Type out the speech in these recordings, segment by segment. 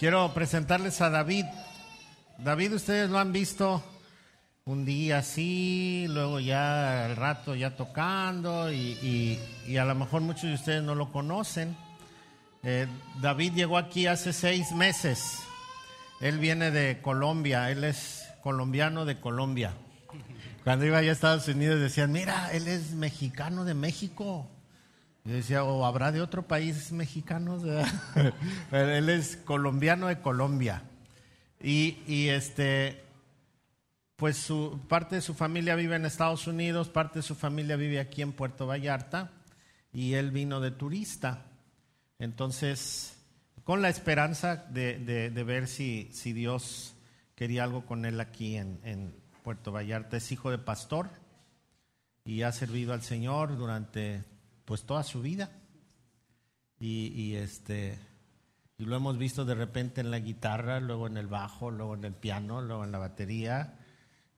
Quiero presentarles a David. David, ustedes lo han visto un día así, luego ya al rato ya tocando y, a lo mejor muchos de ustedes no lo conocen. Eh, David llegó aquí hace seis meses. Él viene de Colombia, él es colombiano de Colombia. Cuando iba allá a Estados Unidos decían, mira, él es mexicano de México. Yo decía, o habrá de otro país mexicanos. él es colombiano de Colombia. Y, este, pues su, parte de su familia vive en Estados Unidos, parte de su familia vive aquí en Puerto Vallarta. Y él vino de turista. Entonces, con la esperanza de, ver si, si, Dios quería algo con él aquí en, en Puerto Vallarta. Es hijo de pastor y ha servido al Señor durante pues toda su vida. Y, este y lo hemos visto de repente en la guitarra, luego en el bajo, luego en el piano, luego en la batería.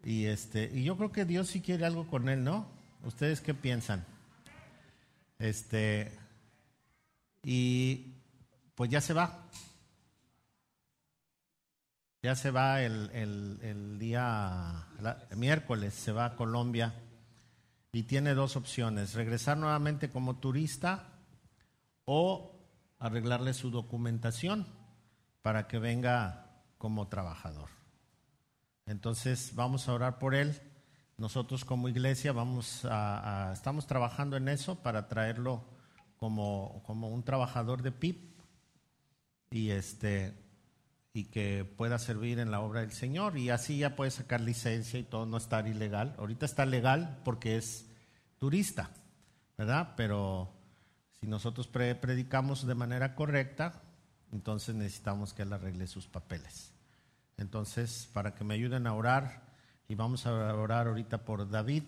Y este, y yo creo que Dios sí quiere algo con él, ¿no? ¿Ustedes qué piensan? Este, y pues ya se va. Ya se va el, el, día miércoles, se va a Colombia y tiene dos opciones, regresar nuevamente como turista o arreglarle su documentación para que venga como trabajador. Entonces vamos a orar por él. Nosotros como iglesia vamos a, estamos trabajando en eso para traerlo como, como un trabajador de PIP y este y que pueda servir en la obra del Señor y así ya puede sacar licencia y todo, no estar ilegal. Ahorita está legal porque es turista, ¿verdad? Pero si nosotros predicamos de manera correcta, entonces necesitamos que él arregle sus papeles. Entonces, para que me ayuden a orar, y vamos a orar ahorita por David,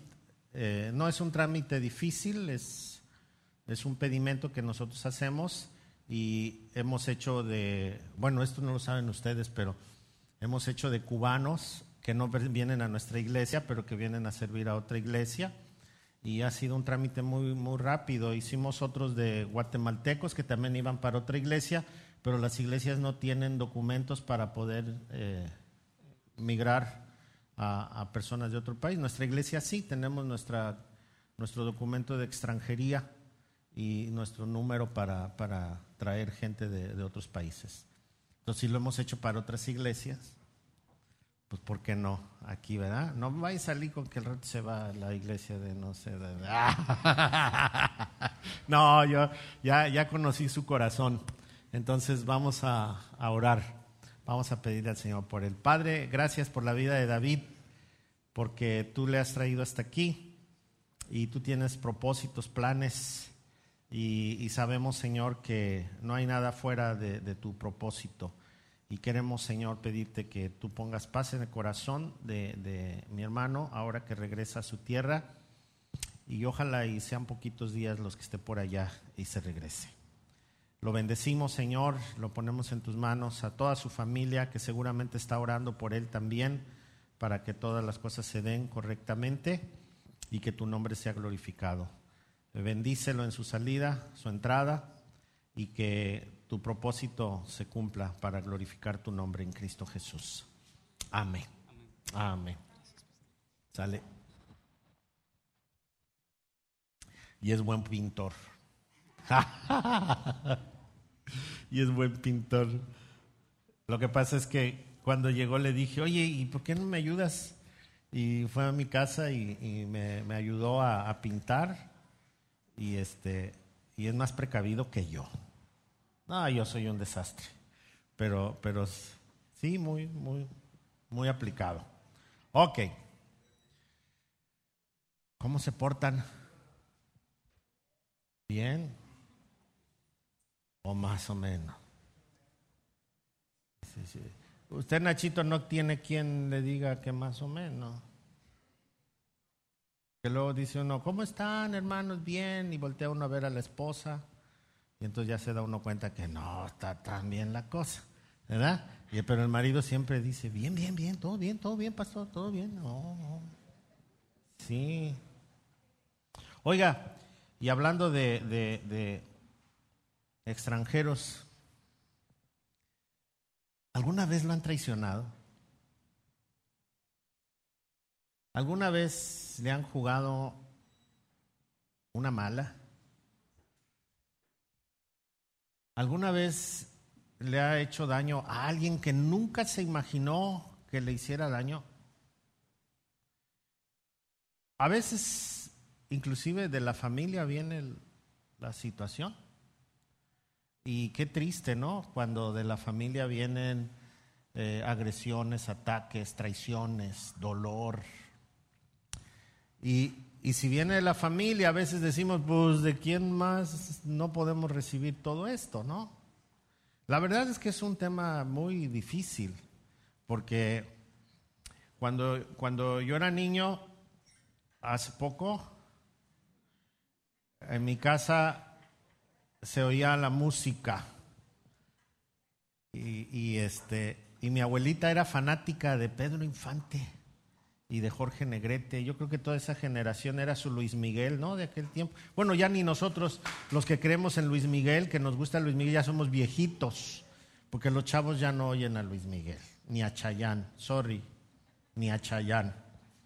eh, no es un trámite difícil, es, es un pedimento que nosotros hacemos y hemos hecho de, bueno, esto no lo saben ustedes, pero hemos hecho de cubanos que no vienen a nuestra iglesia, pero que vienen a servir a otra iglesia. Y ha sido un trámite muy, muy rápido. Hicimos otros de guatemaltecos que también iban para otra iglesia, pero las iglesias no tienen documentos para poder eh, migrar a, a, personas de otro país. Nuestra iglesia sí, tenemos nuestra, nuestro documento de extranjería y nuestro número para, para traer gente de, otros países. Entonces, si lo hemos hecho para otras iglesias, pues ¿por qué no? Aquí, ¿verdad? No vais a salir con que el rato se va a la iglesia de no sé. De... no, yo ya, ya conocí su corazón. Entonces vamos a, a orar. Vamos a pedirle al Señor por el Padre, gracias por la vida de David, porque tú le has traído hasta aquí y tú tienes propósitos, planes y, sabemos, Señor, que no hay nada fuera de, tu propósito. Y queremos, Señor, pedirte que tú pongas paz en el corazón de, mi hermano ahora que regresa a su tierra. Y ojalá y sean poquitos días los que esté por allá y se regrese. Lo bendecimos, Señor, lo ponemos en tus manos, a toda su familia que seguramente está orando por él también, para que todas las cosas se den correctamente y que tu nombre sea glorificado. Bendícelo en su salida, su entrada y que tu propósito se cumpla para glorificar tu nombre en Cristo Jesús. Amén. Amén. Sale. Y es buen pintor. y es buen pintor. Lo que pasa es que cuando llegó le dije, oye, ¿y por qué no me ayudas? Y fue a mi casa y, me, ayudó a pintar y este y es más precavido que yo. No, yo soy un desastre, pero pero sí muy muy muy aplicado. Ok. ¿Cómo se portan? Bien o más o menos. Usted Nachito no tiene quien le diga que más o menos. Que luego dice uno, ¿cómo están hermanos? Bien, y voltea uno a ver a la esposa, y entonces ya se da uno cuenta que no está tan bien la cosa, ¿verdad? Pero el marido siempre dice, bien, bien, bien, todo bien, todo bien, pastor, todo bien. No, Sí. Oiga, y hablando de extranjeros, ¿Alguna vez lo han traicionado? ¿Alguna vez le han jugado una mala? ¿Alguna vez le ha hecho daño a alguien que nunca se imaginó que le hiciera daño? A veces, inclusive de la familia viene la situación. Y qué triste, ¿no? Cuando de la familia vienen eh, agresiones, ataques, traiciones, dolor. Y, y si viene de la familia, a veces decimos, pues de quién más no podemos recibir todo esto, ¿no? La verdad es que es un tema muy difícil, porque cuando, cuando yo era niño, hace poco, en mi casa se oía la música. Y, este, y mi abuelita era fanática de Pedro Infante y de Jorge Negrete. Yo creo que toda esa generación era su Luis Miguel, ¿no? De aquel tiempo. Bueno, ya ni nosotros, los que creemos en Luis Miguel, que nos gusta Luis Miguel, ya somos viejitos, porque los chavos ya no oyen a Luis Miguel, ni a Chayán, sorry, ni a Chayán.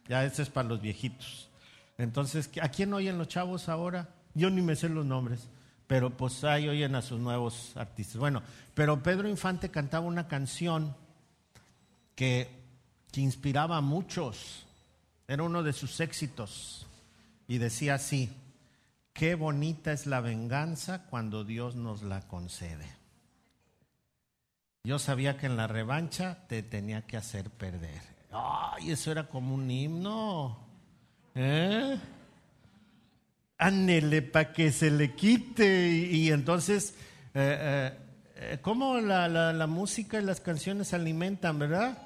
Ya ese es para los viejitos. Entonces, ¿a quién oyen los chavos ahora? Yo ni me sé los nombres pero pues ahí oyen a sus nuevos artistas. Bueno, pero Pedro Infante cantaba una canción que, que inspiraba a muchos, era uno de sus éxitos, y decía así, qué bonita es la venganza cuando Dios nos la concede. Yo sabía que en la revancha te tenía que hacer perder. Ay, eso era como un himno. ¿Eh? Para que se le quite. Y, entonces, eh, eh, ¿cómo la, la, música y las canciones alimentan, verdad?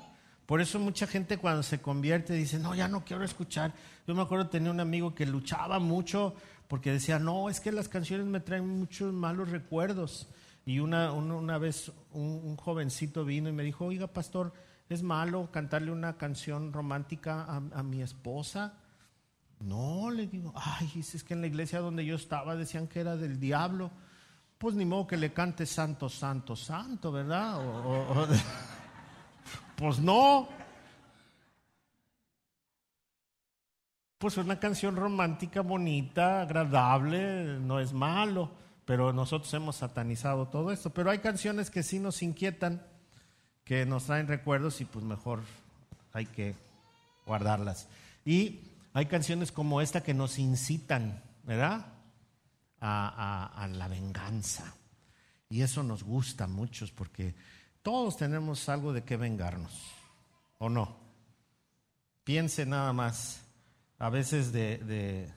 Por eso mucha gente cuando se convierte dice, no, ya no quiero escuchar. Yo me acuerdo tenía un amigo que luchaba mucho porque decía, no, es que las canciones me traen muchos malos recuerdos. Y una, una, vez un, jovencito vino y me dijo, oiga, pastor, ¿es malo cantarle una canción romántica a, a mi esposa? No, le digo, ay, es que en la iglesia donde yo estaba decían que era del diablo. Pues ni modo que le cante santo, santo, santo, ¿verdad? Pues no. Pues una canción romántica, bonita, agradable, no es malo, pero nosotros hemos satanizado todo esto. Pero hay canciones que sí nos inquietan, que nos traen recuerdos y pues mejor hay que guardarlas. Y hay canciones como esta que nos incitan, ¿verdad? A, la venganza. Y eso nos gusta a muchos porque todos tenemos algo de qué vengarnos, ¿o no? Piense nada más, a veces de,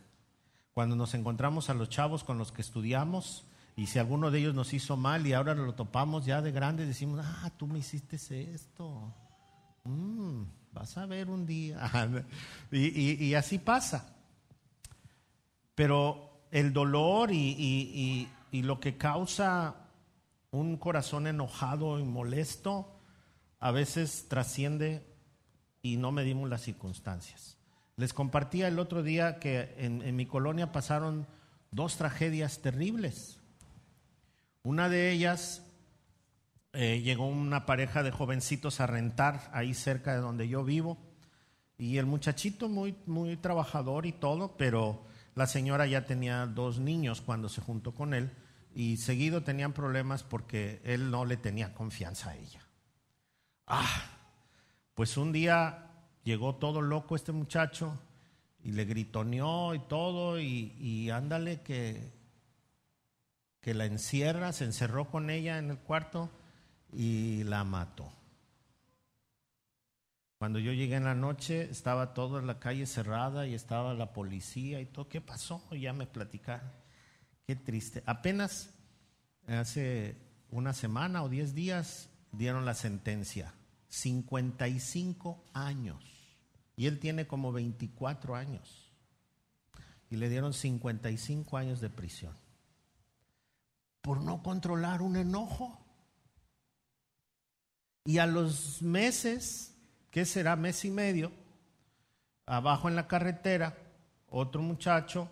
cuando nos encontramos a los chavos con los que estudiamos y si alguno de ellos nos hizo mal y ahora lo topamos ya de grande, decimos, ah, tú me hiciste esto. Mm vas a ver un día. y, así pasa. Pero el dolor y, lo que causa un corazón enojado y molesto a veces trasciende y no medimos las circunstancias. Les compartía el otro día que en, mi colonia pasaron dos tragedias terribles. Una de ellas eh, llegó una pareja de jovencitos a rentar ahí cerca de donde yo vivo y el muchachito muy, muy trabajador y todo, pero la señora ya tenía dos niños cuando se juntó con él y seguido tenían problemas porque él no le tenía confianza a ella. Ah, pues un día llegó todo loco este muchacho y le gritoneó y todo y, y ándale que, que la encierra, se encerró con ella en el cuarto y la mató. Cuando yo llegué en la noche, estaba toda la calle cerrada y estaba la policía y todo. ¿Qué pasó? ya me platicaron. Qué triste. Apenas hace una semana o diez días dieron la sentencia. 55 años. Y él tiene como 24 años. Y le dieron 55 años de prisión. Por no controlar un enojo. Y a los meses, ¿qué será? Mes y medio, abajo en la carretera, otro muchacho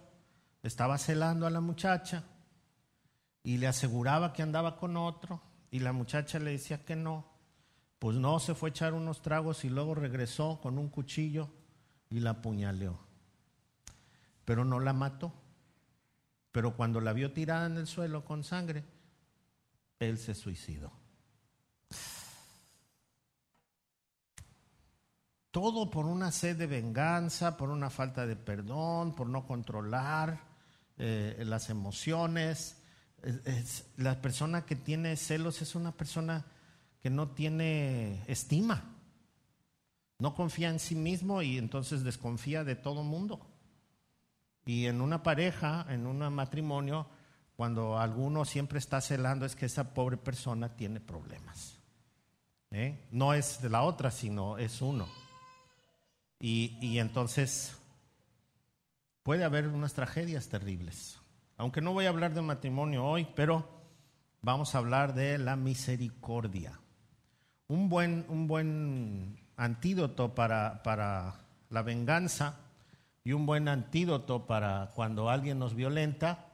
estaba celando a la muchacha y le aseguraba que andaba con otro y la muchacha le decía que no. Pues no, se fue a echar unos tragos y luego regresó con un cuchillo y la apuñaleó. Pero no la mató. Pero cuando la vio tirada en el suelo con sangre, él se suicidó. Todo por una sed de venganza, por una falta de perdón, por no controlar eh, las emociones. la persona que tiene celos es una persona que no tiene estima, no confía en sí mismo y entonces desconfía de todo mundo. Y en una pareja, en un matrimonio, cuando alguno siempre está celando es que esa pobre persona tiene problemas. ¿eh? No es de la otra, sino es uno. Y, entonces puede haber unas tragedias terribles. Aunque no voy a hablar de matrimonio hoy, pero vamos a hablar de la misericordia. Un buen, un buen antídoto para, para la venganza y un buen antídoto para cuando alguien nos violenta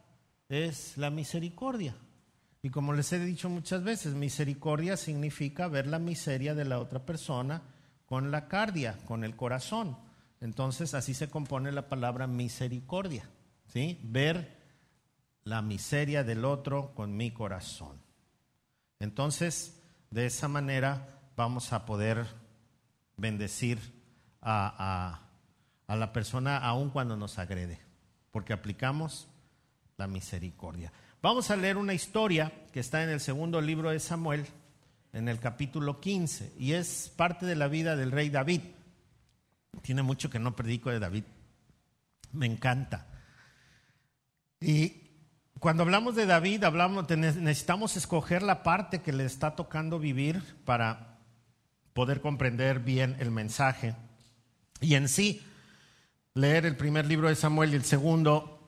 es la misericordia. Y como les he dicho muchas veces, misericordia significa ver la miseria de la otra persona con la cardia, con el corazón. Entonces así se compone la palabra misericordia, ¿sí? Ver la miseria del otro con mi corazón. Entonces, de esa manera vamos a poder bendecir a, a, la persona aun cuando nos agrede, porque aplicamos la misericordia. Vamos a leer una historia que está en el segundo libro de Samuel, en el capítulo 15 y es parte de la vida del rey David. Tiene mucho que no predico de David. Me encanta. Y cuando hablamos de David, hablamos, necesitamos escoger la parte que le está tocando vivir para poder comprender bien el mensaje. Y en sí, leer el primer libro de Samuel y el segundo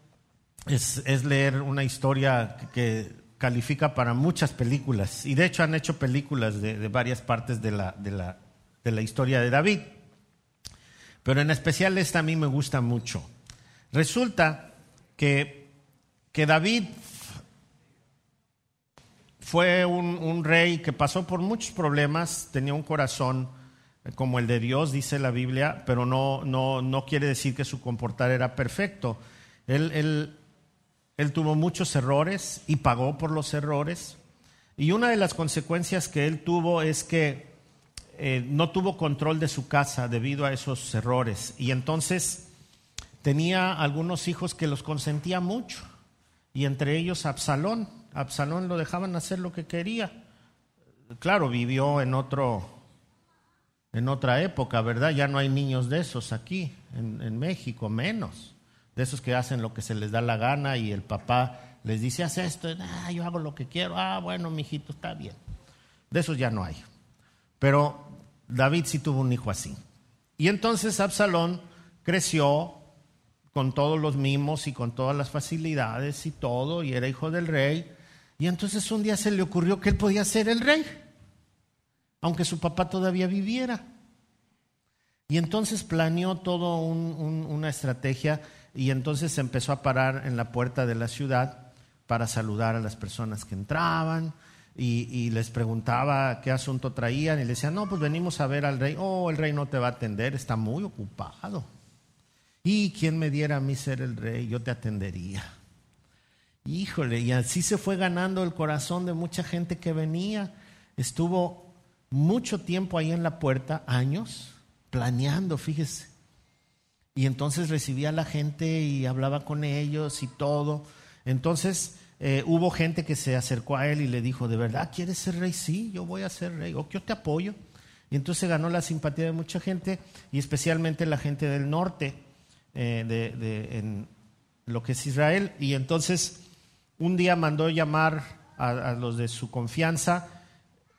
es, leer una historia que califica para muchas películas y de hecho han hecho películas de, varias partes de la, de, la, de la historia de David. Pero en especial esta a mí me gusta mucho. Resulta que, que David fue un, un, rey que pasó por muchos problemas, tenía un corazón como el de Dios, dice la Biblia, pero no, no, no quiere decir que su comportar era perfecto. Él, él, él tuvo muchos errores y pagó por los errores. Y una de las consecuencias que él tuvo es que eh, no tuvo control de su casa debido a esos errores. Y entonces tenía algunos hijos que los consentía mucho. Y entre ellos Absalón. Absalón lo dejaban hacer lo que quería. Claro, vivió en otro, en otra época, ¿verdad? Ya no hay niños de esos aquí, en, México, menos de esos que hacen lo que se les da la gana y el papá les dice, haz esto, ah, yo hago lo que quiero, ah, bueno, mijito, está bien. De esos ya no hay. Pero David sí tuvo un hijo así. Y entonces Absalón creció con todos los mimos y con todas las facilidades y todo, y era hijo del rey. Y entonces un día se le ocurrió que él podía ser el rey, aunque su papá todavía viviera. Y entonces planeó toda una estrategia y entonces empezó a parar en la puerta de la ciudad para saludar a las personas que entraban y, les preguntaba qué asunto traían y le decían, no, pues venimos a ver al rey, oh, el rey no te va a atender, está muy ocupado. Y quien me diera a mí ser el rey, yo te atendería. Híjole, y así se fue ganando el corazón de mucha gente que venía. Estuvo mucho tiempo ahí en la puerta, años, planeando, fíjese. Y entonces recibía a la gente y hablaba con ellos y todo. Entonces eh, hubo gente que se acercó a él y le dijo, ¿de verdad quieres ser rey? Sí, yo voy a ser rey. O yo te apoyo. Y entonces ganó la simpatía de mucha gente y especialmente la gente del norte eh, de, en lo que es Israel. Y entonces un día mandó llamar a, los de su confianza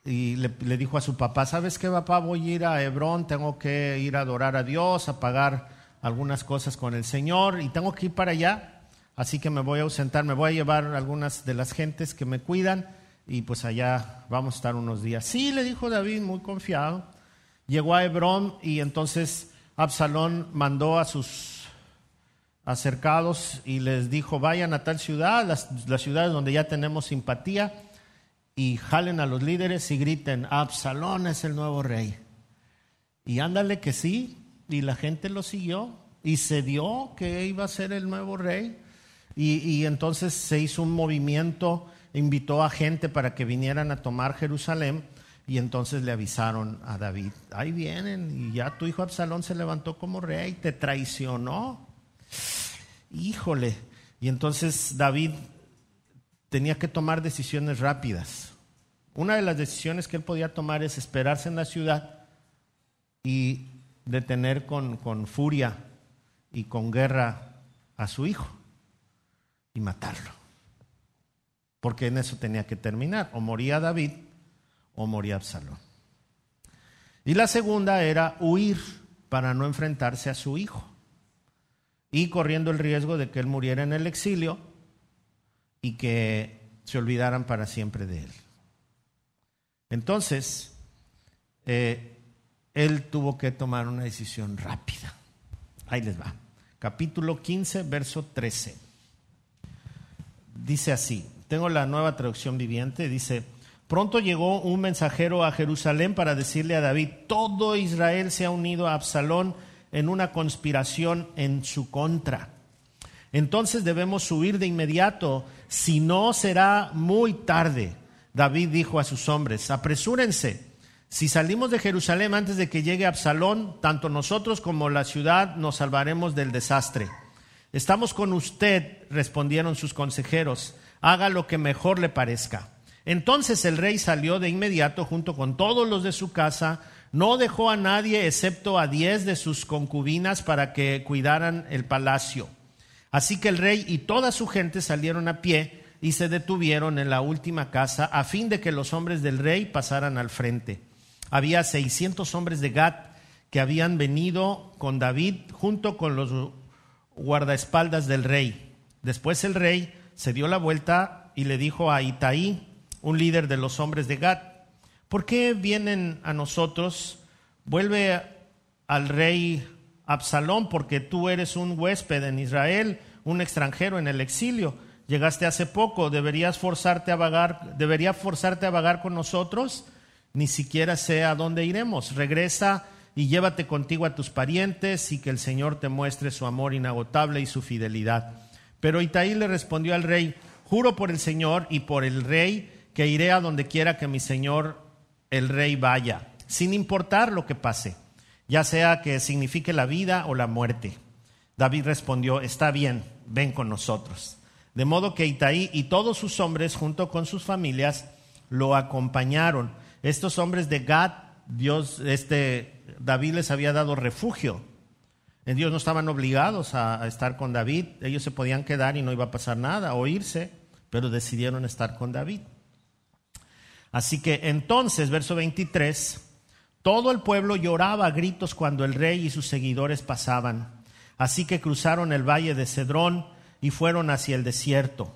y le, le, dijo a su papá, ¿sabes qué papá? Voy a ir a Hebrón, tengo que ir a adorar a Dios, a pagar algunas cosas con el Señor y tengo que ir para allá, así que me voy a ausentar, me voy a llevar algunas de las gentes que me cuidan y pues allá vamos a estar unos días. Sí, le dijo David, muy confiado. Llegó a Hebrón y entonces Absalón mandó a sus acercados y les dijo, vayan a tal ciudad, las, ciudades donde ya tenemos simpatía, y jalen a los líderes y griten, Absalón es el nuevo rey. Y ándale que sí, y la gente lo siguió y se dio que iba a ser el nuevo rey. Y, y entonces se hizo un movimiento, invitó a gente para que vinieran a tomar Jerusalén y entonces le avisaron a David, ahí vienen y ya tu hijo Absalón se levantó como rey, te traicionó. Híjole. Y entonces David tenía que tomar decisiones rápidas. Una de las decisiones que él podía tomar es esperarse en la ciudad y detener con, con furia y con guerra a su hijo y matarlo. Porque en eso tenía que terminar. O moría David o moría Absalón. Y la segunda era huir para no enfrentarse a su hijo. Y corriendo el riesgo de que él muriera en el exilio y que se olvidaran para siempre de él. Entonces, eh, él tuvo que tomar una decisión rápida. Ahí les va. Capítulo 15, verso 13. Dice así, tengo la nueva traducción viviente, dice, pronto llegó un mensajero a Jerusalén para decirle a David, todo Israel se ha unido a Absalón en una conspiración en su contra. Entonces debemos huir de inmediato si no será muy tarde. David dijo a sus hombres, apresúrense. Si salimos de Jerusalén antes de que llegue Absalón, tanto nosotros como la ciudad nos salvaremos del desastre. Estamos con usted, respondieron sus consejeros, haga lo que mejor le parezca. Entonces el rey salió de inmediato junto con todos los de su casa, no dejó a nadie excepto a diez de sus concubinas para que cuidaran el palacio. Así que el rey y toda su gente salieron a pie y se detuvieron en la última casa a fin de que los hombres del rey pasaran al frente. Había 600 hombres de Gat que habían venido con David junto con los guardaespaldas del rey. Después el rey se dio la vuelta y le dijo a Itaí, un líder de los hombres de Gat, ¿por qué vienen a nosotros? Vuelve al rey Absalón, porque tú eres un huésped en Israel, un extranjero en el exilio. Llegaste hace poco, deberías forzarte a vagar, debería forzarte a vagar con nosotros, ni siquiera sé a dónde iremos. Regresa y llévate contigo a tus parientes y que el Señor te muestre su amor inagotable y su fidelidad. Pero Itaí le respondió al rey, juro por el Señor y por el rey que iré a donde quiera que mi Señor el rey vaya, sin importar lo que pase ya sea que signifique la vida o la muerte. David respondió, está bien, ven con nosotros. De modo que Itaí y todos sus hombres, junto con sus familias, lo acompañaron. Estos hombres de Gad, Dios, este, David les había dado refugio. En Dios no estaban obligados a, a estar con David, ellos se podían quedar y no iba a pasar nada, o irse, pero decidieron estar con David. Así que entonces, verso 23, todo el pueblo lloraba a gritos cuando el rey y sus seguidores pasaban. Así que cruzaron el valle de Cedrón y fueron hacia el desierto.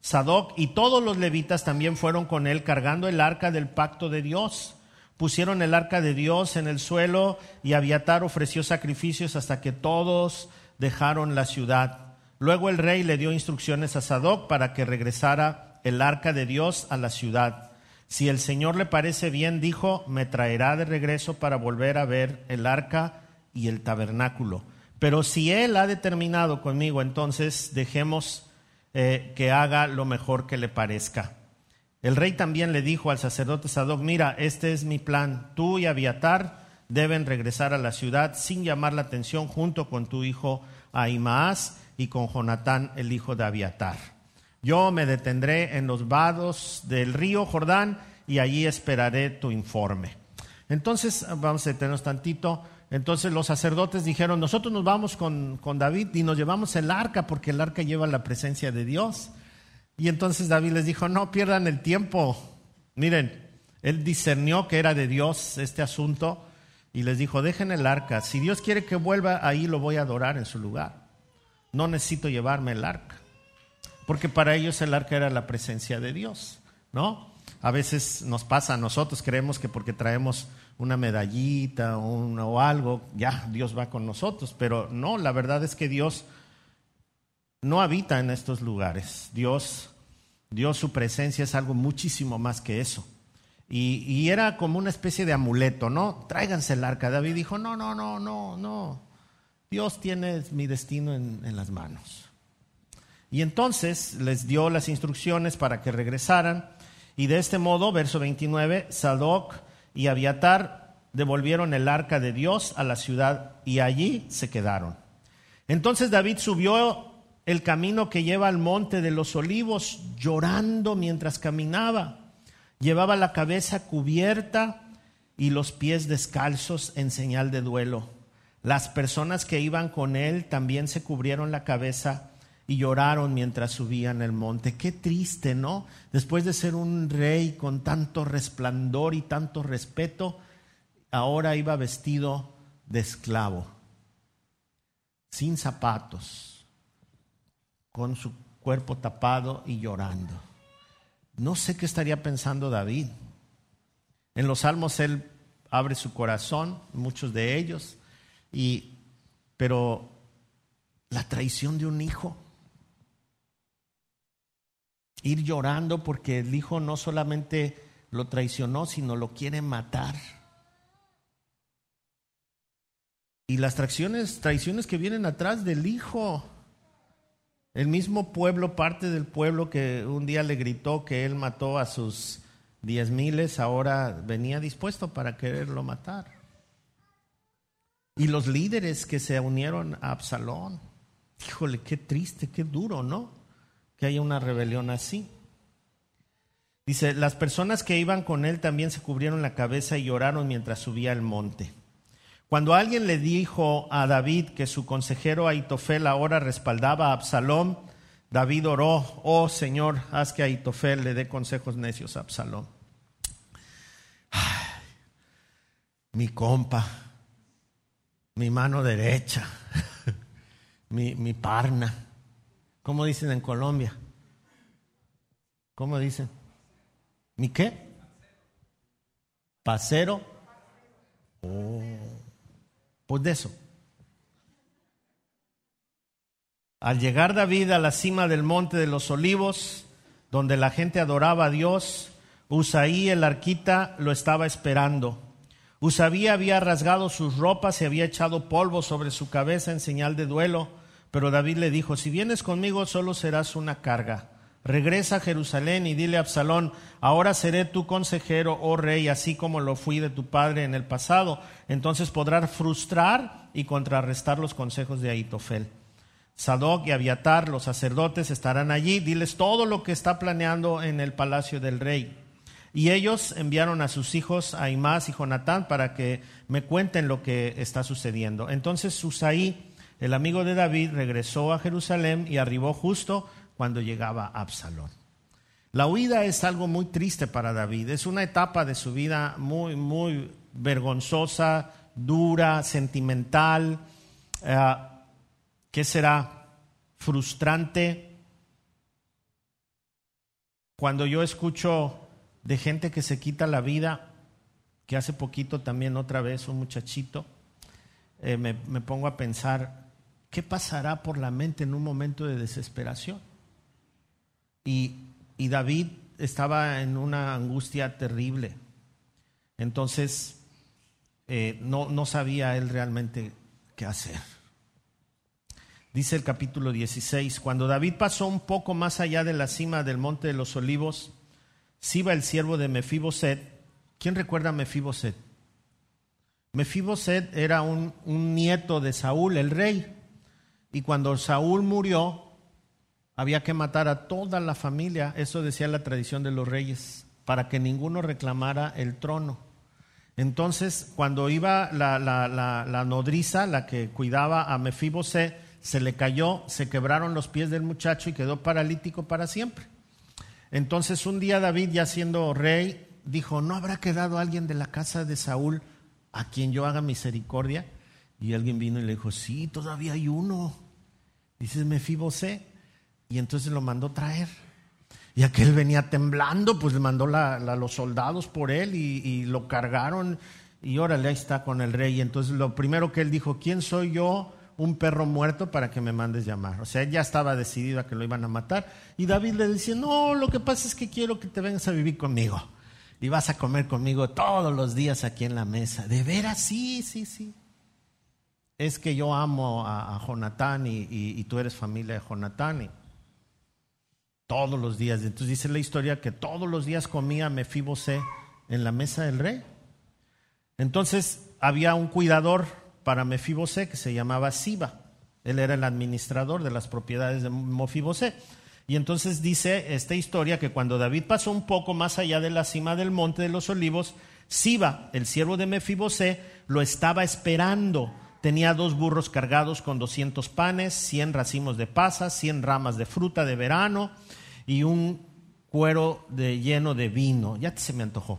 Sadoc y todos los levitas también fueron con él cargando el arca del pacto de Dios. Pusieron el arca de Dios en el suelo y Abiatar ofreció sacrificios hasta que todos dejaron la ciudad. Luego el rey le dio instrucciones a Sadoc para que regresara el arca de Dios a la ciudad. Si el Señor le parece bien, dijo, me traerá de regreso para volver a ver el arca y el tabernáculo. Pero si Él ha determinado conmigo, entonces dejemos eh, que haga lo mejor que le parezca. El rey también le dijo al sacerdote Sadoc, mira, este es mi plan, tú y Abiatar deben regresar a la ciudad sin llamar la atención junto con tu hijo Ahimaas y con Jonatán, el hijo de Abiatar. Yo me detendré en los vados del río Jordán y allí esperaré tu informe. Entonces, vamos a detenernos tantito. Entonces los sacerdotes dijeron, nosotros nos vamos con, con, David y nos llevamos el arca porque el arca lleva la presencia de Dios. Y entonces David les dijo, no pierdan el tiempo. Miren, él discernió que era de Dios este asunto y les dijo, dejen el arca. Si Dios quiere que vuelva, ahí lo voy a adorar en su lugar. No necesito llevarme el arca porque para ellos el arca era la presencia de Dios, ¿no? A veces nos pasa, nosotros creemos que porque traemos una medallita o algo, ya Dios va con nosotros, pero no, la verdad es que Dios no habita en estos lugares. Dios Dios, su presencia es algo muchísimo más que eso. Y, era como una especie de amuleto, ¿no? Tráiganse el arca. David dijo, no, no, no, no, no. Dios tiene mi destino en, las manos. Y entonces les dio las instrucciones para que regresaran. Y de este modo, verso 29, Sadoc y Abiatar devolvieron el arca de Dios a la ciudad y allí se quedaron. Entonces David subió el camino que lleva al monte de los olivos, llorando mientras caminaba. Llevaba la cabeza cubierta y los pies descalzos en señal de duelo. Las personas que iban con él también se cubrieron la cabeza y lloraron mientras subían el monte. Qué triste, ¿no? Después de ser un rey con tanto resplandor y tanto respeto, ahora iba vestido de esclavo, sin zapatos, con su cuerpo tapado y llorando. No sé qué estaría pensando David. En los salmos él abre su corazón, muchos de ellos, y pero la traición de un hijo, ir llorando porque el hijo no solamente lo traicionó, sino lo quiere matar. Y las traiciones, traiciones que vienen atrás del hijo. El mismo pueblo, parte del pueblo que un día le gritó que él mató a sus diez miles, ahora venía dispuesto para quererlo matar. Y los líderes que se unieron a Absalón. Híjole, qué triste, qué duro, ¿no? Que haya una rebelión así. Dice, las personas que iban con él también se cubrieron la cabeza y lloraron mientras subía el monte. Cuando alguien le dijo a David que su consejero Aitofel ahora respaldaba a Absalón, David oró, oh Señor, haz que Aitofel le dé consejos necios a Absalón. mi compa, mi mano derecha, mi, mi parna. ¿Cómo dicen en Colombia? ¿Cómo dicen? ¿Mi qué? Pasero. Oh. Pues de eso. Al llegar David a la cima del monte de los olivos, donde la gente adoraba a Dios, Usaí el arquita lo estaba esperando. Usaí había rasgado sus ropas y había echado polvo sobre su cabeza en señal de duelo, pero David le dijo, si vienes conmigo solo serás una carga. Regresa a Jerusalén y dile a Absalón, ahora seré tu consejero, oh rey, así como lo fui de tu padre en el pasado. Entonces podrás frustrar y contrarrestar los consejos de Aitofel. Sadoc y Abiatar, los sacerdotes, estarán allí. Diles todo lo que está planeando en el palacio del rey. Y ellos enviaron a sus hijos, Aimás y Jonatán, para que me cuenten lo que está sucediendo. Entonces Susaí, el amigo de David, regresó a Jerusalén y arribó justo cuando llegaba Absalón. La huida es algo muy triste para David, es una etapa de su vida muy, muy vergonzosa, dura, sentimental, eh, ¿qué será? Frustrante. Cuando yo escucho de gente que se quita la vida, que hace poquito también otra vez un muchachito, eh, me pongo a pensar, ¿qué pasará por la mente en un momento de desesperación? Y, David estaba en una angustia terrible. Entonces, eh, no, no sabía él realmente qué hacer. Dice el capítulo 16, cuando David pasó un poco más allá de la cima del monte de los olivos, Siba el siervo de Mefiboset. ¿Quién recuerda a Mefiboset? Mefiboset era un, un nieto de Saúl, el rey. Y cuando Saúl murió, había que matar a toda la familia, eso decía la tradición de los reyes, para que ninguno reclamara el trono. Entonces, cuando iba la, nodriza, la que cuidaba a Mefibosé, se le cayó, se quebraron los pies del muchacho y quedó paralítico para siempre. Entonces, un día David, ya siendo rey, dijo: ¿No habrá quedado alguien de la casa de Saúl a quien yo haga misericordia? Y alguien vino y le dijo: Sí, todavía hay uno. Dices Mefibosé. Y entonces lo mandó traer. Y aquel venía temblando, pues le mandó a los soldados por él y, lo cargaron. Y órale, ahí está con el rey. Y entonces lo primero que él dijo, ¿quién soy yo? un perro muerto para que me mandes llamar. O sea, ya estaba decidido a que lo iban a matar. Y David le dice, no, lo que pasa es que quiero que te vengas a vivir conmigo. Y vas a comer conmigo todos los días aquí en la mesa. ¿De veras? Sí, sí, sí. Es que yo amo a, Jonatán y, tú eres familia de Jonatán. Todos los días. Entonces dice la historia que todos los días comía Mefibosé en la mesa del rey. Entonces había un cuidador para Mefibosé que se llamaba Siba. Él era el administrador de las propiedades de Mefibosé. Y entonces dice esta historia que cuando David pasó un poco más allá de la cima del monte de los olivos, Siba, el siervo de Mefibosé, lo estaba esperando. Tenía dos burros cargados con 200 panes, 100 racimos de pasas, 100 ramas de fruta de verano y un cuero de, lleno de vino. Ya se me antojó.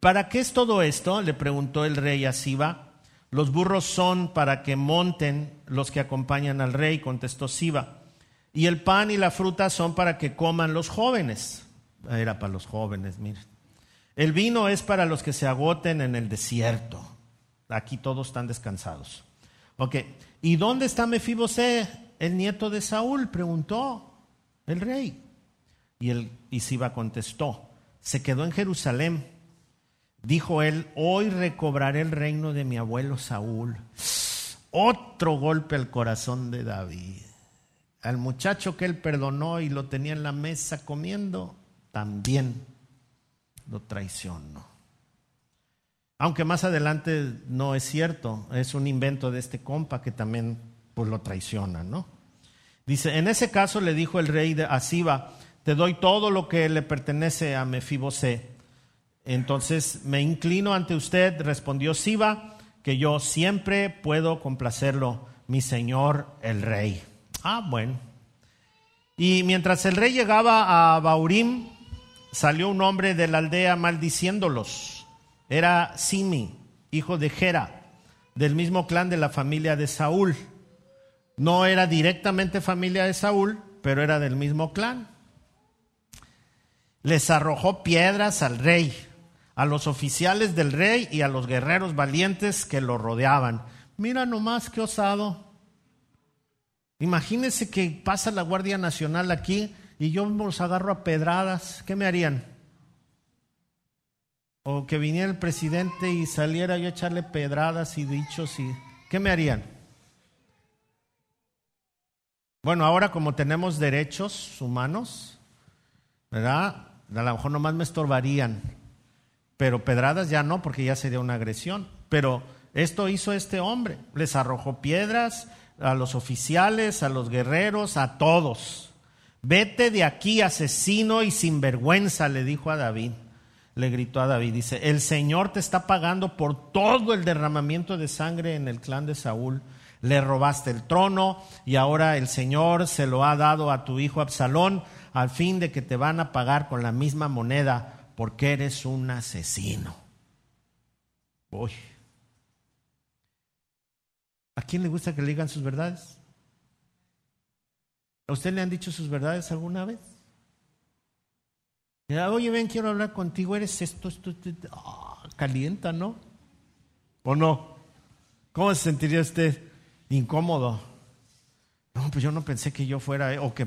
¿Para qué es todo esto? Le preguntó el rey a Siba. Los burros son para que monten los que acompañan al rey, contestó Siba. Y el pan y la fruta son para que coman los jóvenes. Era para los jóvenes, miren. El vino es para los que se agoten en el desierto. Aquí todos están descansados. Ok. ¿Y dónde está Mefibosé, el nieto de Saúl? Preguntó el rey. Y, el, y Siba contestó, se quedó en Jerusalén Dijo él, hoy recobraré el reino de mi abuelo Saúl. Otro golpe al corazón de David. Al muchacho que él perdonó y lo tenía en la mesa comiendo, también lo traicionó. Aunque más adelante no es cierto, es un invento de este compa que también pues lo traiciona, ¿no? Dice, en ese caso le dijo el rey de Asiba, te doy todo lo que le pertenece a Mefibosé entonces me inclino ante usted, respondió Siba, que yo siempre puedo complacerlo, mi señor el rey. Ah, bueno. Y mientras el rey llegaba a Baurim, salió un hombre de la aldea maldiciéndolos. Era Simi, hijo de Gera, del mismo clan de la familia de Saúl. No era directamente familia de Saúl, pero era del mismo clan. Les arrojó piedras al rey a los oficiales del rey y a los guerreros valientes que lo rodeaban. Mira nomás qué osado. Imagínense que pasa la Guardia Nacional aquí y yo los agarro a pedradas. ¿Qué me harían? O que viniera el presidente y saliera yo a echarle pedradas y dichos y... ¿Qué me harían? Bueno, ahora como tenemos derechos humanos, ¿verdad? A lo mejor nomás me estorbarían pero pedradas ya no, porque ya sería una agresión. Pero esto hizo este hombre, les arrojó piedras a los oficiales, a los guerreros, a todos. Vete de aquí, asesino y sinvergüenza, le dijo a David. Le gritó a David, dice, el Señor te está pagando por todo el derramamiento de sangre en el clan de Saúl. Le robaste el trono y ahora el Señor se lo ha dado a tu hijo Absalón al fin de que te van a pagar con la misma moneda porque eres un asesino. Uy. ¿A quién le gusta que le digan sus verdades? ¿A usted le han dicho sus verdades alguna vez? Oye, ven, quiero hablar contigo, eres esto, esto, ah, calienta, ¿no? ¿O no? ¿Cómo se sentiría usted incómodo? No, pues yo no pensé que yo fuera o que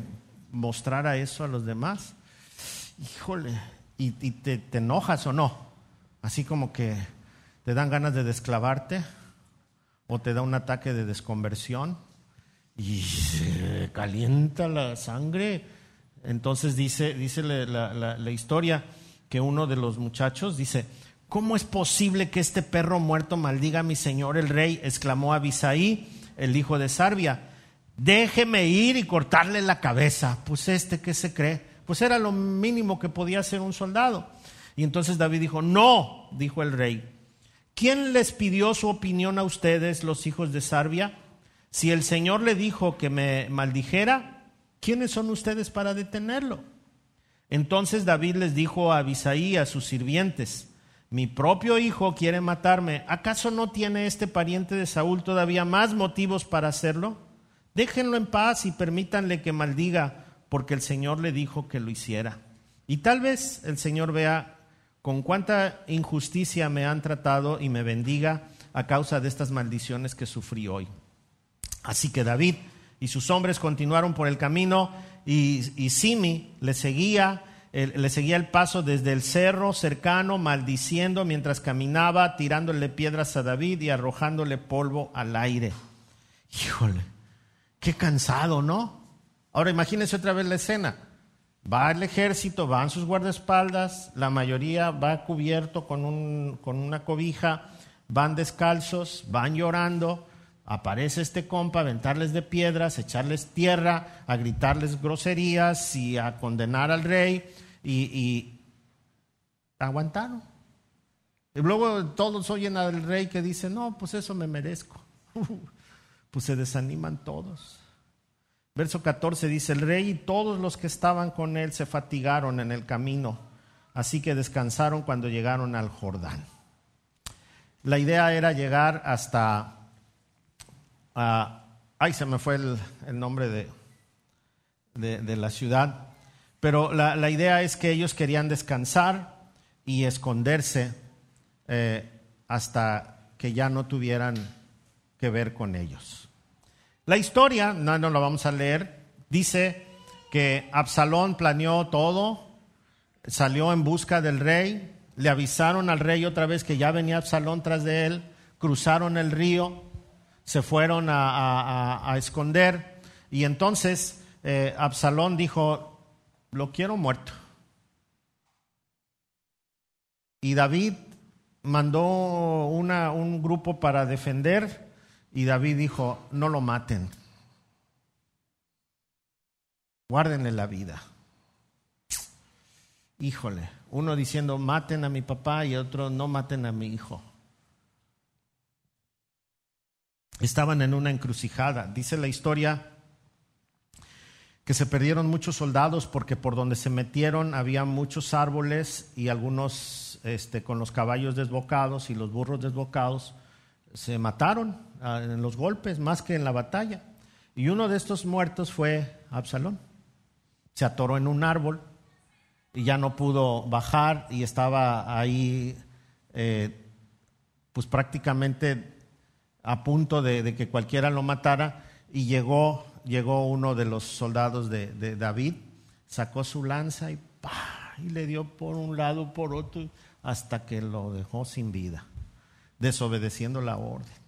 mostrara eso a los demás. Híjole, y, te, enojas o no. Así como que te dan ganas de desclavarte o te da un ataque de desconversión y se calienta la sangre. Entonces dice, dice la, la, historia que uno de los muchachos dice, ¿cómo es posible que este perro muerto maldiga a mi señor el rey? exclamó Abisaí, el hijo de Sarbia. Déjeme ir y cortarle la cabeza. Pues este, ¿qué se cree? Pues era lo mínimo que podía hacer un soldado. Y entonces David dijo, no, dijo el rey, ¿quién les pidió su opinión a ustedes, los hijos de Sarbia? Si el Señor le dijo que me maldijera, ¿quiénes son ustedes para detenerlo? Entonces David les dijo a Abisaí, a sus sirvientes, mi propio hijo quiere matarme, ¿acaso no tiene este pariente de Saúl todavía más motivos para hacerlo? Déjenlo en paz y permítanle que maldiga porque el Señor le dijo que lo hiciera. Y tal vez el Señor vea con cuánta injusticia me han tratado y me bendiga a causa de estas maldiciones que sufrí hoy. Así que David y sus hombres continuaron por el camino y, Simi le seguía, le seguía el paso desde el cerro cercano, maldiciendo mientras caminaba, tirándole piedras a David y arrojándole polvo al aire. Híjole, qué cansado, ¿no? Ahora imagínense otra vez la escena. Va el ejército, van sus guardaespaldas, la mayoría va cubierto con, un, con una cobija, van descalzos, van llorando, aparece este compa a aventarles de piedras, echarles tierra, a gritarles groserías y a condenar al rey y, y aguantaron. Y luego todos oyen al rey que dice, no, pues eso me merezco. pues se desaniman todos. Verso 14 dice, el rey y todos los que estaban con él se fatigaron en el camino, así que descansaron cuando llegaron al Jordán. La idea era llegar hasta Ah, ay, se me fue el, nombre de, de, la ciudad. Pero la, idea es que ellos querían descansar y esconderse eh, hasta que ya no tuvieran que ver con ellos. La historia, no, no la vamos a leer, dice que Absalón planeó todo, salió en busca del rey, le avisaron al rey otra vez que ya venía Absalón tras de él, cruzaron el río, se fueron a, esconder y entonces eh, Absalón dijo, lo quiero muerto. Y David mandó una, un grupo para defender y David dijo, no lo maten, guárdenle la vida. Híjole, uno diciendo, maten a mi papá y otro, no maten a mi hijo estaban en una encrucijada. Dice la historia que se perdieron muchos soldados porque por donde se metieron había muchos árboles y algunos este, con los caballos desbocados y los burros desbocados se mataron ah, en los golpes más que en la batalla. Y uno de estos muertos fue Absalón. Se atoró en un árbol y ya no pudo bajar y estaba ahí eh, pues prácticamente a punto de, que cualquiera lo matara y llegó, llegó uno de los soldados de, David, sacó su lanza y, y le dio por un lado, por otro, hasta que lo dejó sin vida, desobedeciendo la orden.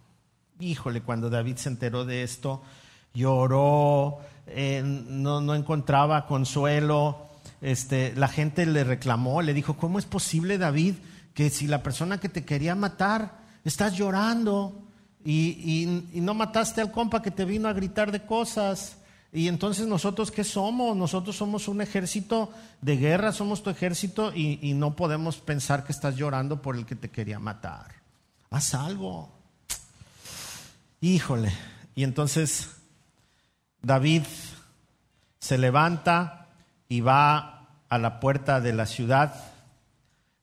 Híjole, cuando David se enteró de esto, lloró, eh, no, no, encontraba consuelo. Este, la gente le reclamó, le dijo, ¿cómo es posible, David, que si la persona que te quería matar, estás llorando? Y, no mataste al compa que te vino a gritar de cosas. Y entonces nosotros, ¿qué somos? Nosotros somos un ejército de guerra, somos tu ejército y, y, no podemos pensar que estás llorando por el que te quería matar. Haz algo. Híjole. Y entonces David se levanta y va a la puerta de la ciudad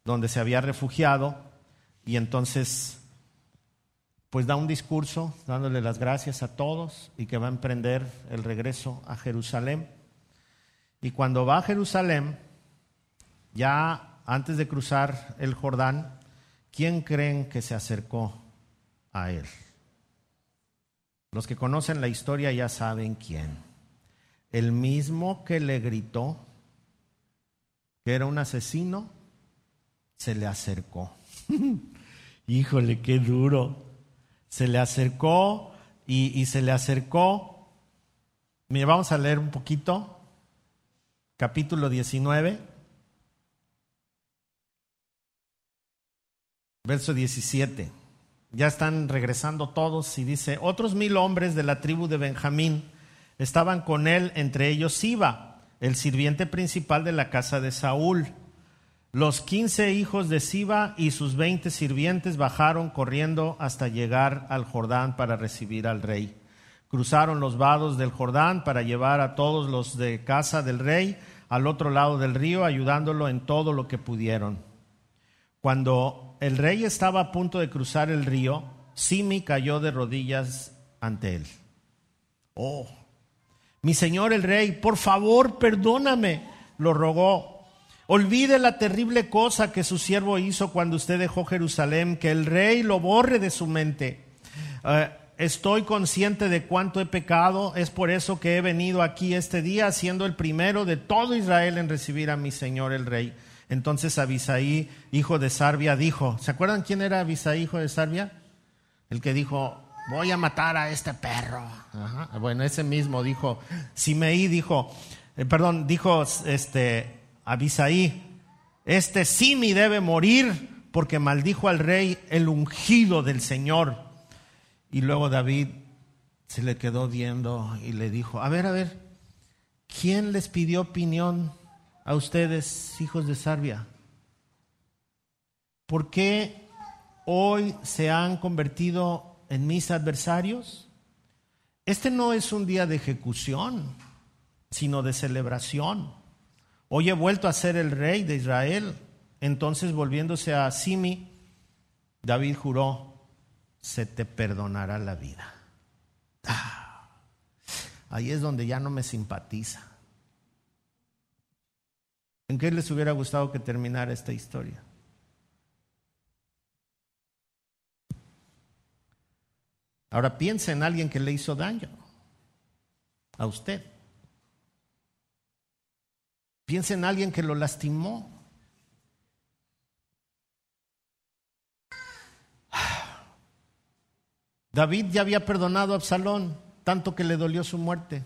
donde se había refugiado y entonces pues da un discurso dándole las gracias a todos y que va a emprender el regreso a Jerusalén. Y cuando va a Jerusalén, ya antes de cruzar el Jordán, ¿quién creen que se acercó a él? Los que conocen la historia ya saben quién. El mismo que le gritó que era un asesino, se le acercó. Híjole, qué duro se le acercó y, se le acercó. Mire, vamos a leer un poquito. Capítulo 19. Verso 17. Ya están regresando todos y dice, otros mil hombres de la tribu de Benjamín estaban con él, entre ellos Siba, el sirviente principal de la casa de Saúl. Los quince hijos de Siba y sus veinte sirvientes bajaron corriendo hasta llegar al Jordán para recibir al rey. Cruzaron los vados del Jordán para llevar a todos los de casa del rey al otro lado del río, ayudándolo en todo lo que pudieron. Cuando el rey estaba a punto de cruzar el río, Simi cayó de rodillas ante él. Oh, mi señor el rey, por favor, perdóname, lo rogó Olvide la terrible cosa que su siervo hizo cuando usted dejó Jerusalén, que el rey lo borre de su mente. Eh, estoy consciente de cuánto he pecado, es por eso que he venido aquí este día, siendo el primero de todo Israel en recibir a mi Señor el Rey. Entonces Abisaí, hijo de Sarbia, dijo, ¿se acuerdan quién era Abisaí, hijo de Sarbia? El que dijo, voy a matar a este perro. Bueno, ese mismo dijo, Simeí dijo, eh, perdón, dijo este Abisaí, este Simi debe morir porque maldijo al rey el ungido del Señor. Y luego David se le quedó viendo y le dijo, a ver, a ver, ¿quién les pidió opinión a ustedes, hijos de Sarbia? ¿Por qué hoy se han convertido en mis adversarios? Este no es un día de ejecución, sino de celebración. Hoy he vuelto a ser el rey de Israel. Entonces, volviéndose a Simi, David juró, se te perdonará la vida. Ah, ahí es donde ya no me simpatiza. ¿En qué les hubiera gustado que terminara esta historia? Ahora piensa en alguien que le hizo daño a usted. Piensa en alguien que lo lastimó. David ya había perdonado a Absalón, tanto que le dolió su muerte,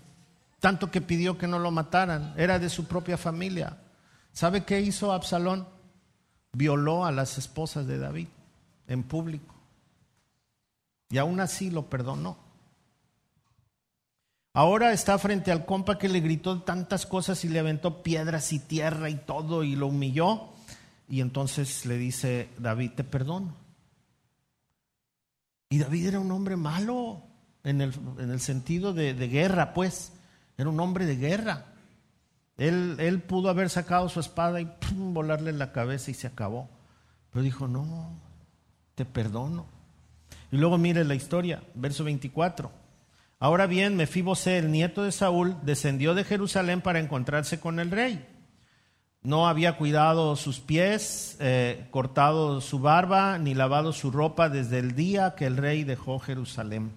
tanto que pidió que no lo mataran, era de su propia familia. ¿Sabe qué hizo Absalón? Violó a las esposas de David en público. Y aún así lo perdonó. Ahora está frente al compa que le gritó tantas cosas y le aventó piedras y tierra y todo y lo humilló. Y entonces le dice, David, te perdono. Y David era un hombre malo en el, en el sentido de, guerra, pues. Era un hombre de guerra. Él, él pudo haber sacado su espada y volarle la cabeza y se acabó. Pero dijo, no, te perdono. Y luego mire la historia, verso 24. Ahora bien, Mefibosé, el nieto de Saúl, descendió de Jerusalén para encontrarse con el rey no había cuidado sus pies, eh, cortado su barba, ni lavado su ropa desde el día que el rey dejó Jerusalén.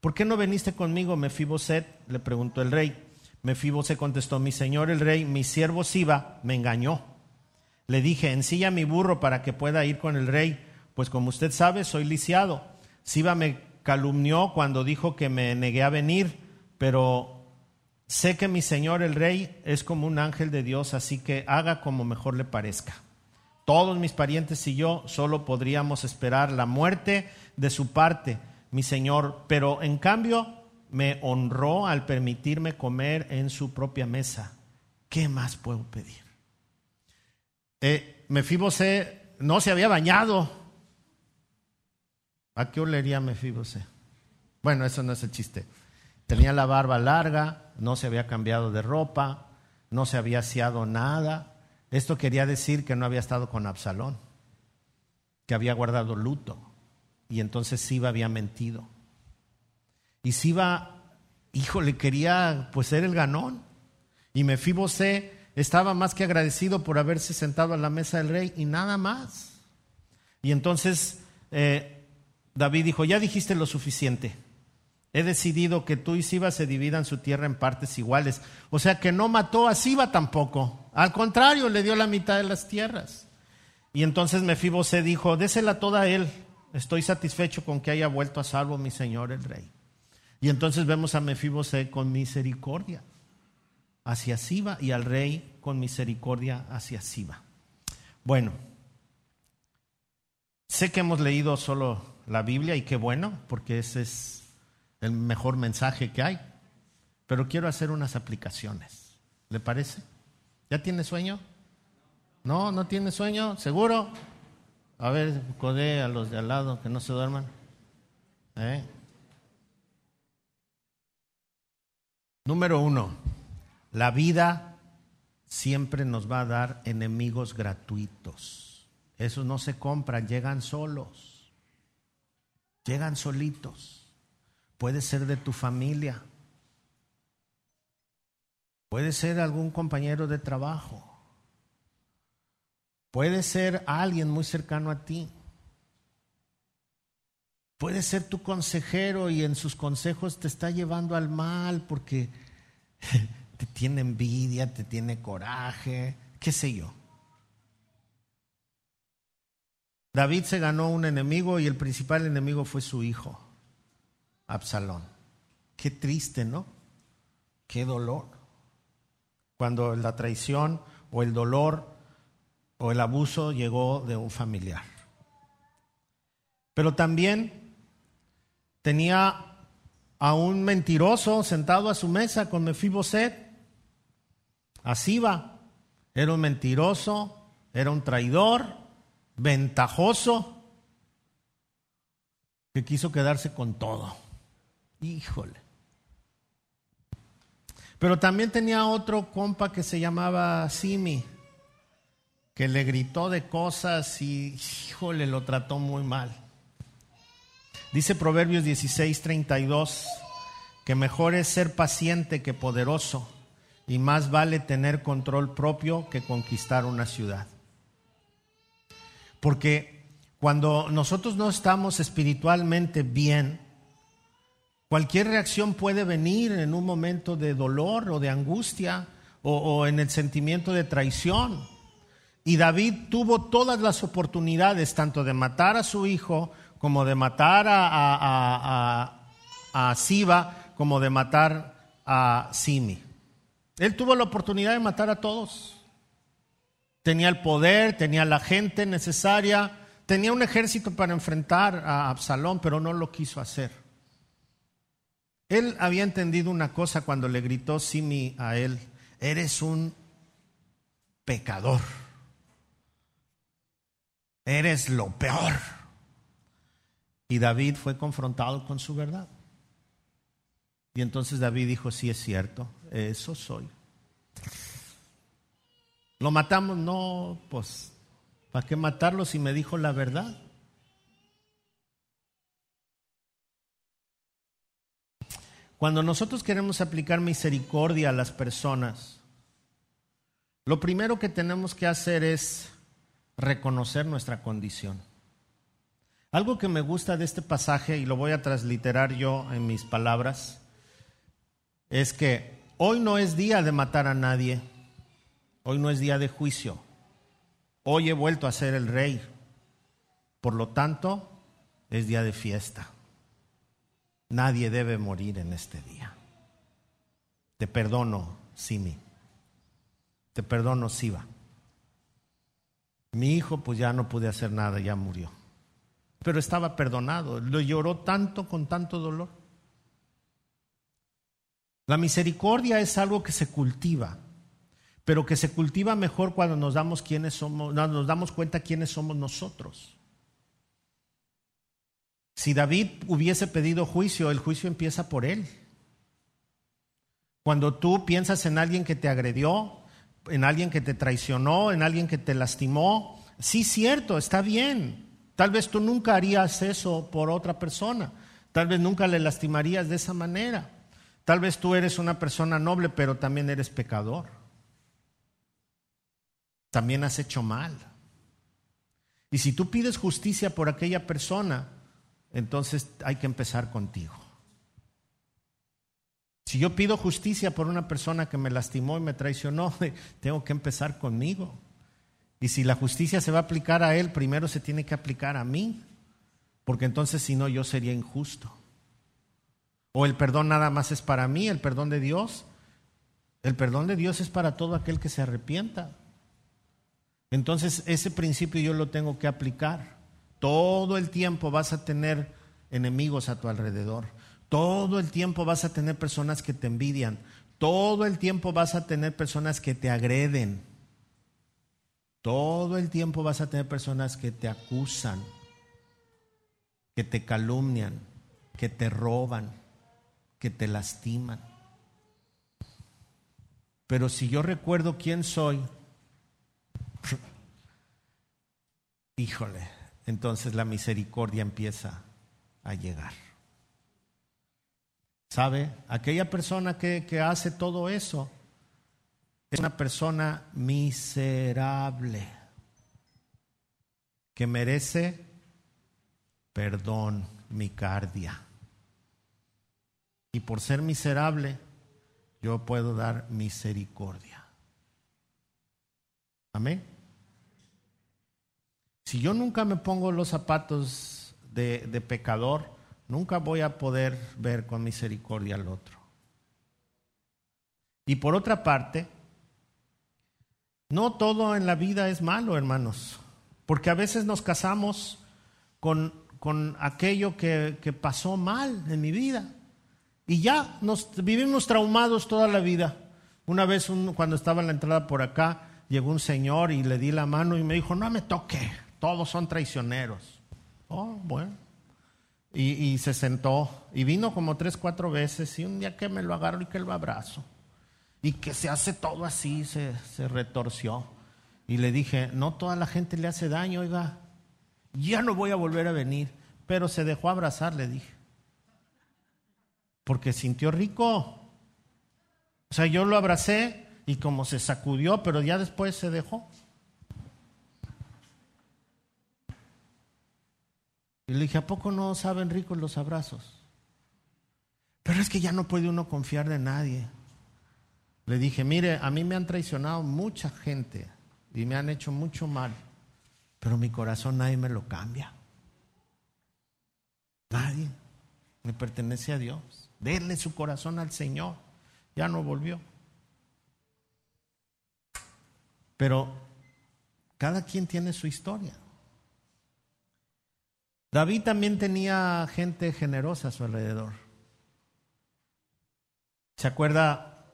¿Por qué no veniste conmigo, Mefiboset? le preguntó el rey. Mefiboset contestó, mi señor el rey, mi siervo Siba me engañó. Le dije, ensilla mi burro para que pueda ir con el rey, pues como usted sabe, soy lisiado. Siba me calumnió cuando dijo que me negué a venir, pero Sé que mi Señor el Rey es como un ángel de Dios, así que haga como mejor le parezca. Todos mis parientes y yo solo podríamos esperar la muerte de su parte, mi Señor, pero en cambio me honró al permitirme comer en su propia mesa. ¿Qué más puedo pedir? Eh, Mefibose no se había bañado. ¿A qué olería Mefibose? Bueno, eso no es el chiste. Tenía la barba larga, no se había cambiado de ropa, no se había aseado nada. Esto quería decir que no había estado con Absalón, que había guardado luto. Y entonces Siba había mentido. Y Siba, le quería pues ser el ganón. Y Mefibosé estaba más que agradecido por haberse sentado a la mesa del rey y nada más. Y entonces eh, David dijo, ya dijiste lo suficiente He decidido que tú y Siba se dividan su tierra en partes iguales. O sea que no mató a Siba tampoco. Al contrario, le dio la mitad de las tierras. Y entonces Mefibosé dijo, désela toda a él. Estoy satisfecho con que haya vuelto a salvo mi señor el rey. Y entonces vemos a Mefibosé con misericordia hacia Siba y al rey con misericordia hacia Siba. Bueno, sé que hemos leído solo la Biblia y qué bueno, porque ese es el mejor mensaje que hay. Pero quiero hacer unas aplicaciones. ¿Le parece? ¿Ya tiene sueño? ¿No? ¿No tiene sueño? ¿Seguro? A ver, code a los de al lado que no se duerman. ¿Eh? Número uno, la vida siempre nos va a dar enemigos gratuitos. Esos no se compran, llegan solos. Llegan solitos. Puede ser de tu familia. Puede ser algún compañero de trabajo. Puede ser alguien muy cercano a ti. puede ser tu consejero y en sus consejos te está llevando al mal porque te tiene envidia, te tiene coraje, qué sé yo. David se ganó un enemigo y el principal enemigo fue su hijo, Absalón. Qué triste, ¿no? Qué dolor. Cuando la traición o el dolor o el abuso llegó de un familiar. Pero también tenía a un mentiroso sentado a su mesa con Mefiboset. Así va. Era un mentiroso, era un traidor, ventajoso, que quiso quedarse con todo. Híjole. Pero también tenía otro compa que se llamaba Simi, que le gritó de cosas y, híjole, lo trató muy mal. Dice Proverbios 16, 32, que mejor es ser paciente que poderoso y más vale tener control propio que conquistar una ciudad. Porque cuando nosotros no estamos espiritualmente bien, cualquier reacción puede venir en un momento de dolor o de angustia o, en el sentimiento de traición. Y David tuvo todas las oportunidades, tanto de matar a su hijo, como de matar a, a, a, Siba, como de matar a Simi. Él tuvo la oportunidad de matar a todos. Tenía el poder, tenía la gente necesaria, tenía un ejército para enfrentar a Absalón, pero no lo quiso hacer. Él había entendido una cosa cuando le gritó Simi a él, eres un pecador, eres lo peor. Y David fue confrontado con su verdad. Y entonces David dijo, sí es cierto, eso soy. ¿Lo matamos? No, pues, ¿para qué matarlo si me dijo la verdad? Cuando nosotros queremos aplicar misericordia a las personas, lo primero que tenemos que hacer es reconocer nuestra condición. Algo que me gusta de este pasaje, y lo voy a transliterar yo en mis palabras, es que hoy no es día de matar a nadie, Hoy no es día de juicio. Hoy he vuelto a ser el rey. Por lo tanto, es día de fiesta. Nadie debe morir en este día. Te perdono, Simi. Te perdono, Siva. Mi hijo, pues ya no pude hacer nada, ya murió. Pero estaba perdonado. Lo lloró tanto con tanto dolor. La misericordia es algo que se cultiva pero que se cultiva mejor cuando nos damos, quiénes somos, nos damos cuenta quiénes somos nosotros. Si David hubiese pedido juicio, el juicio empieza por él. Cuando tú piensas en alguien que te agredió, en alguien que te traicionó, en alguien que te lastimó, sí, cierto, está bien. Tal vez tú nunca harías eso por otra persona. Tal vez nunca le lastimarías de esa manera. Tal vez tú eres una persona noble, pero también eres pecador también has hecho mal. Y si tú pides justicia por aquella persona, entonces hay que empezar contigo. Si yo pido justicia por una persona que me lastimó y me traicionó, tengo que empezar conmigo. Y si la justicia se va a aplicar a él, primero se tiene que aplicar a mí, porque entonces si no yo sería injusto. O el perdón nada más es para mí, el perdón de Dios. El perdón de Dios es para todo aquel que se arrepienta. Entonces ese principio yo lo tengo que aplicar. Todo el tiempo vas a tener enemigos a tu alrededor. Todo el tiempo vas a tener personas que te envidian. Todo el tiempo vas a tener personas que te agreden. Todo el tiempo vas a tener personas que te acusan, que te calumnian, que te roban, que te lastiman. Pero si yo recuerdo quién soy, híjole, entonces la misericordia empieza a llegar. ¿Sabe? Aquella persona que, que hace todo eso es una persona miserable que merece perdón, micardia. Y por ser miserable, yo puedo dar misericordia. Amén. Si yo nunca me pongo los zapatos de, pecador, nunca voy a poder ver con misericordia al otro. Y por otra parte, no todo en la vida es malo, hermanos, porque a veces nos casamos con, con aquello que, que, pasó mal en mi vida y ya nos vivimos traumados toda la vida. Una vez cuando estaba en la entrada por acá, llegó un señor y le di la mano y me dijo, no me toque, todos son traicioneros. Oh, bueno. Y, y, se sentó y vino como tres, cuatro veces y un día que me lo agarro y que lo abrazo y que se hace todo así, se, se retorció. Y le dije, no toda la gente le hace daño, oiga, ya no voy a volver a venir. Pero se dejó abrazar, le dije. Porque sintió rico. O sea, yo lo abracé y como se sacudió, pero ya después se dejó. Y le dije, ¿a poco no saben ricos los abrazos? Pero es que ya no puede uno confiar de nadie. Le dije, mire, a mí me han traicionado mucha gente y me han hecho mucho mal, pero mi corazón nadie me lo cambia. Nadie. Me pertenece a Dios. Denle su corazón al Señor. Ya no volvió. Pero cada quien tiene su historia. David también tenía gente generosa a su alrededor. ¿Se acuerda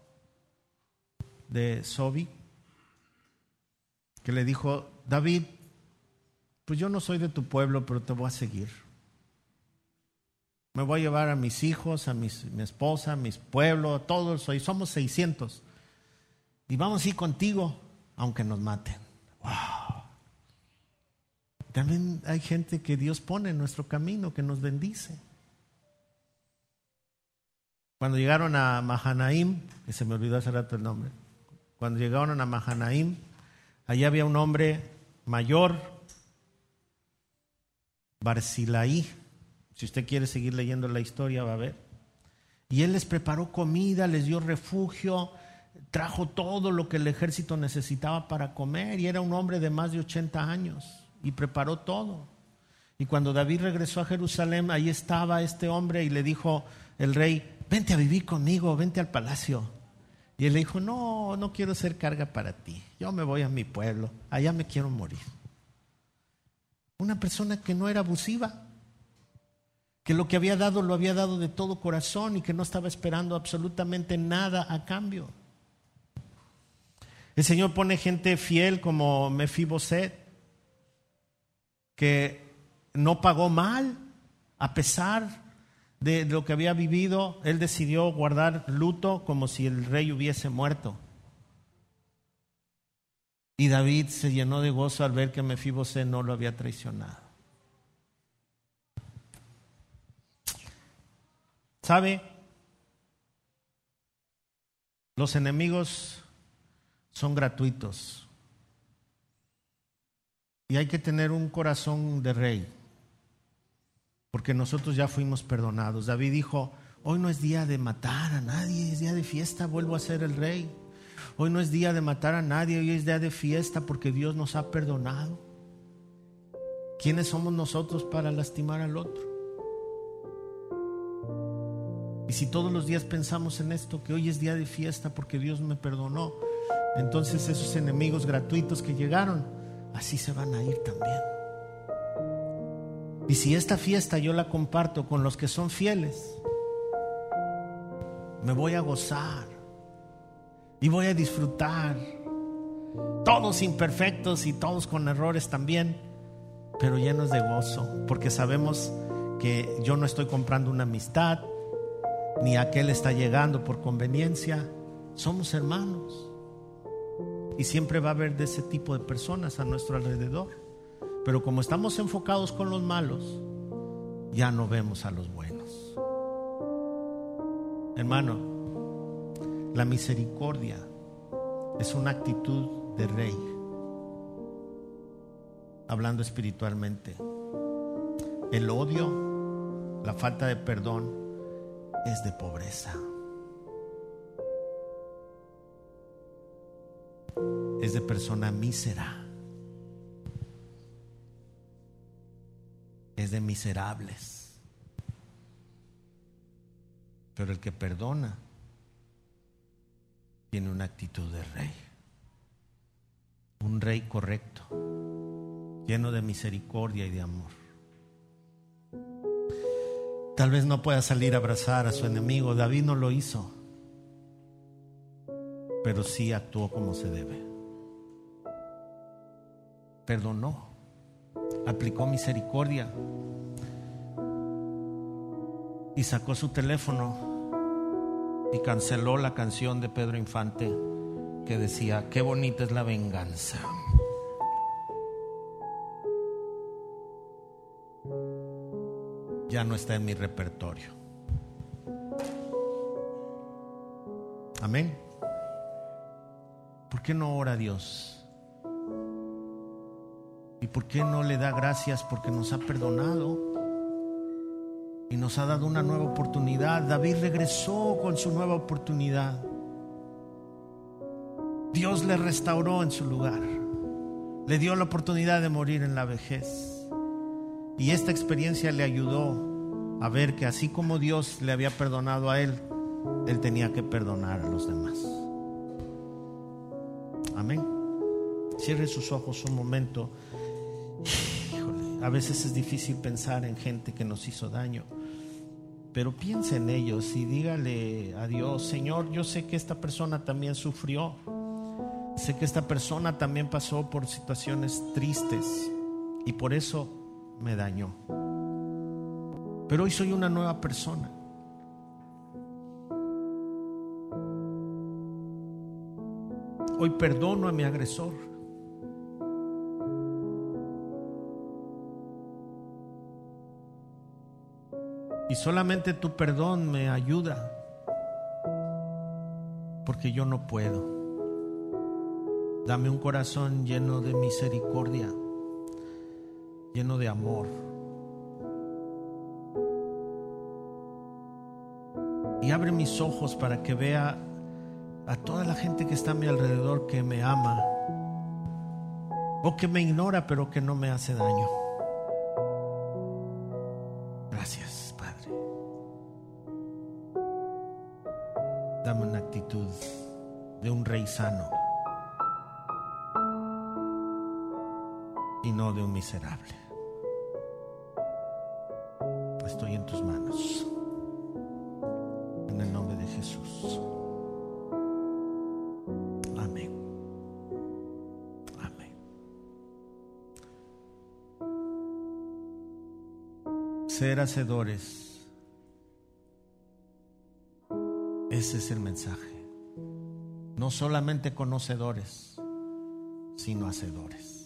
de Sobi, que le dijo, David, pues yo no soy de tu pueblo, pero te voy a seguir. Me voy a llevar a mis hijos, a mi esposa, a mis pueblos, a todos, somos 600. Y vamos a ir contigo, aunque nos maten. Wow. También hay gente que Dios pone en nuestro camino, que nos bendice. Cuando llegaron a Mahanaim, que se me olvidó hace rato el nombre, cuando llegaron a Mahanaim, allí había un hombre mayor, Barcilaí. Si usted quiere seguir leyendo la historia, va a ver. Y él les preparó comida, les dio refugio, trajo todo lo que el ejército necesitaba para comer. Y era un hombre de más de 80 años y preparó todo. Y cuando David regresó a Jerusalén, ahí estaba este hombre y le dijo el rey, vente a vivir conmigo, vente al palacio. Y él le dijo, no, no quiero ser carga para ti. Yo me voy a mi pueblo, allá me quiero morir. Una persona que no era abusiva, que lo que había dado lo había dado de todo corazón y que no estaba esperando absolutamente nada a cambio. El Señor pone gente fiel como Mefiboset, que no pagó mal a pesar de lo que había vivido, él decidió guardar luto como si el rey hubiese muerto. Y David se llenó de gozo al ver que Mefibosé no lo había traicionado. ¿Sabe? Los enemigos son gratuitos. Y hay que tener un corazón de rey porque nosotros ya fuimos perdonados. David dijo, hoy no es día de matar a nadie, es día de fiesta, vuelvo a ser el rey. Hoy no es día de matar a nadie, hoy es día de fiesta porque Dios nos ha perdonado. ¿Quiénes somos nosotros para lastimar al otro? Y si todos los días pensamos en esto, que hoy es día de fiesta porque Dios me perdonó, entonces esos enemigos gratuitos que llegaron, así se van a ir también. Y si esta fiesta yo la comparto con los que son fieles, me voy a gozar y voy a disfrutar. Todos imperfectos y todos con errores también, pero llenos de gozo, porque sabemos que yo no estoy comprando una amistad, ni aquel está llegando por conveniencia. Somos hermanos. Y siempre va a haber de ese tipo de personas a nuestro alrededor. Pero como estamos enfocados con los malos, ya no vemos a los buenos. Hermano, la misericordia es una actitud de rey, hablando espiritualmente. el odio, la falta de perdón es de pobreza. Es de persona mísera. Es de miserables. Pero el que perdona tiene una actitud de rey. Un rey correcto, lleno de misericordia y de amor. Tal vez no pueda salir a abrazar a su enemigo. David no lo hizo, pero sí actuó como se debe. Perdonó, aplicó misericordia y sacó su teléfono y canceló la canción de Pedro Infante que decía, qué bonita es la venganza. Ya no está en mi repertorio. Amén. ¿Por qué no ora Dios? ¿Y por qué no le da gracias porque nos ha perdonado? y nos ha dado una nueva oportunidad. David regresó con su nueva oportunidad. Dios le restauró en su lugar. Le dio la oportunidad de morir en la vejez. Y esta experiencia le ayudó a ver que así como Dios le había perdonado a él, él tenía que perdonar a los demás. Amén. Cierre sus ojos un momento. A veces es difícil pensar en gente que nos hizo daño, pero piense en ellos y dígale a Dios, Señor, yo sé que esta persona también sufrió, sé que esta persona también pasó por situaciones tristes y por eso me dañó. Pero hoy soy una nueva persona. Hoy perdono a mi agresor. Y solamente tu perdón me ayuda, porque yo no puedo. Dame un corazón lleno de misericordia, lleno de amor. Y abre mis ojos para que vea a toda la gente que está a mi alrededor que me ama o que me ignora pero que no me hace daño. Hacedores Ese es el mensaje. No solamente conocedores, sino hacedores.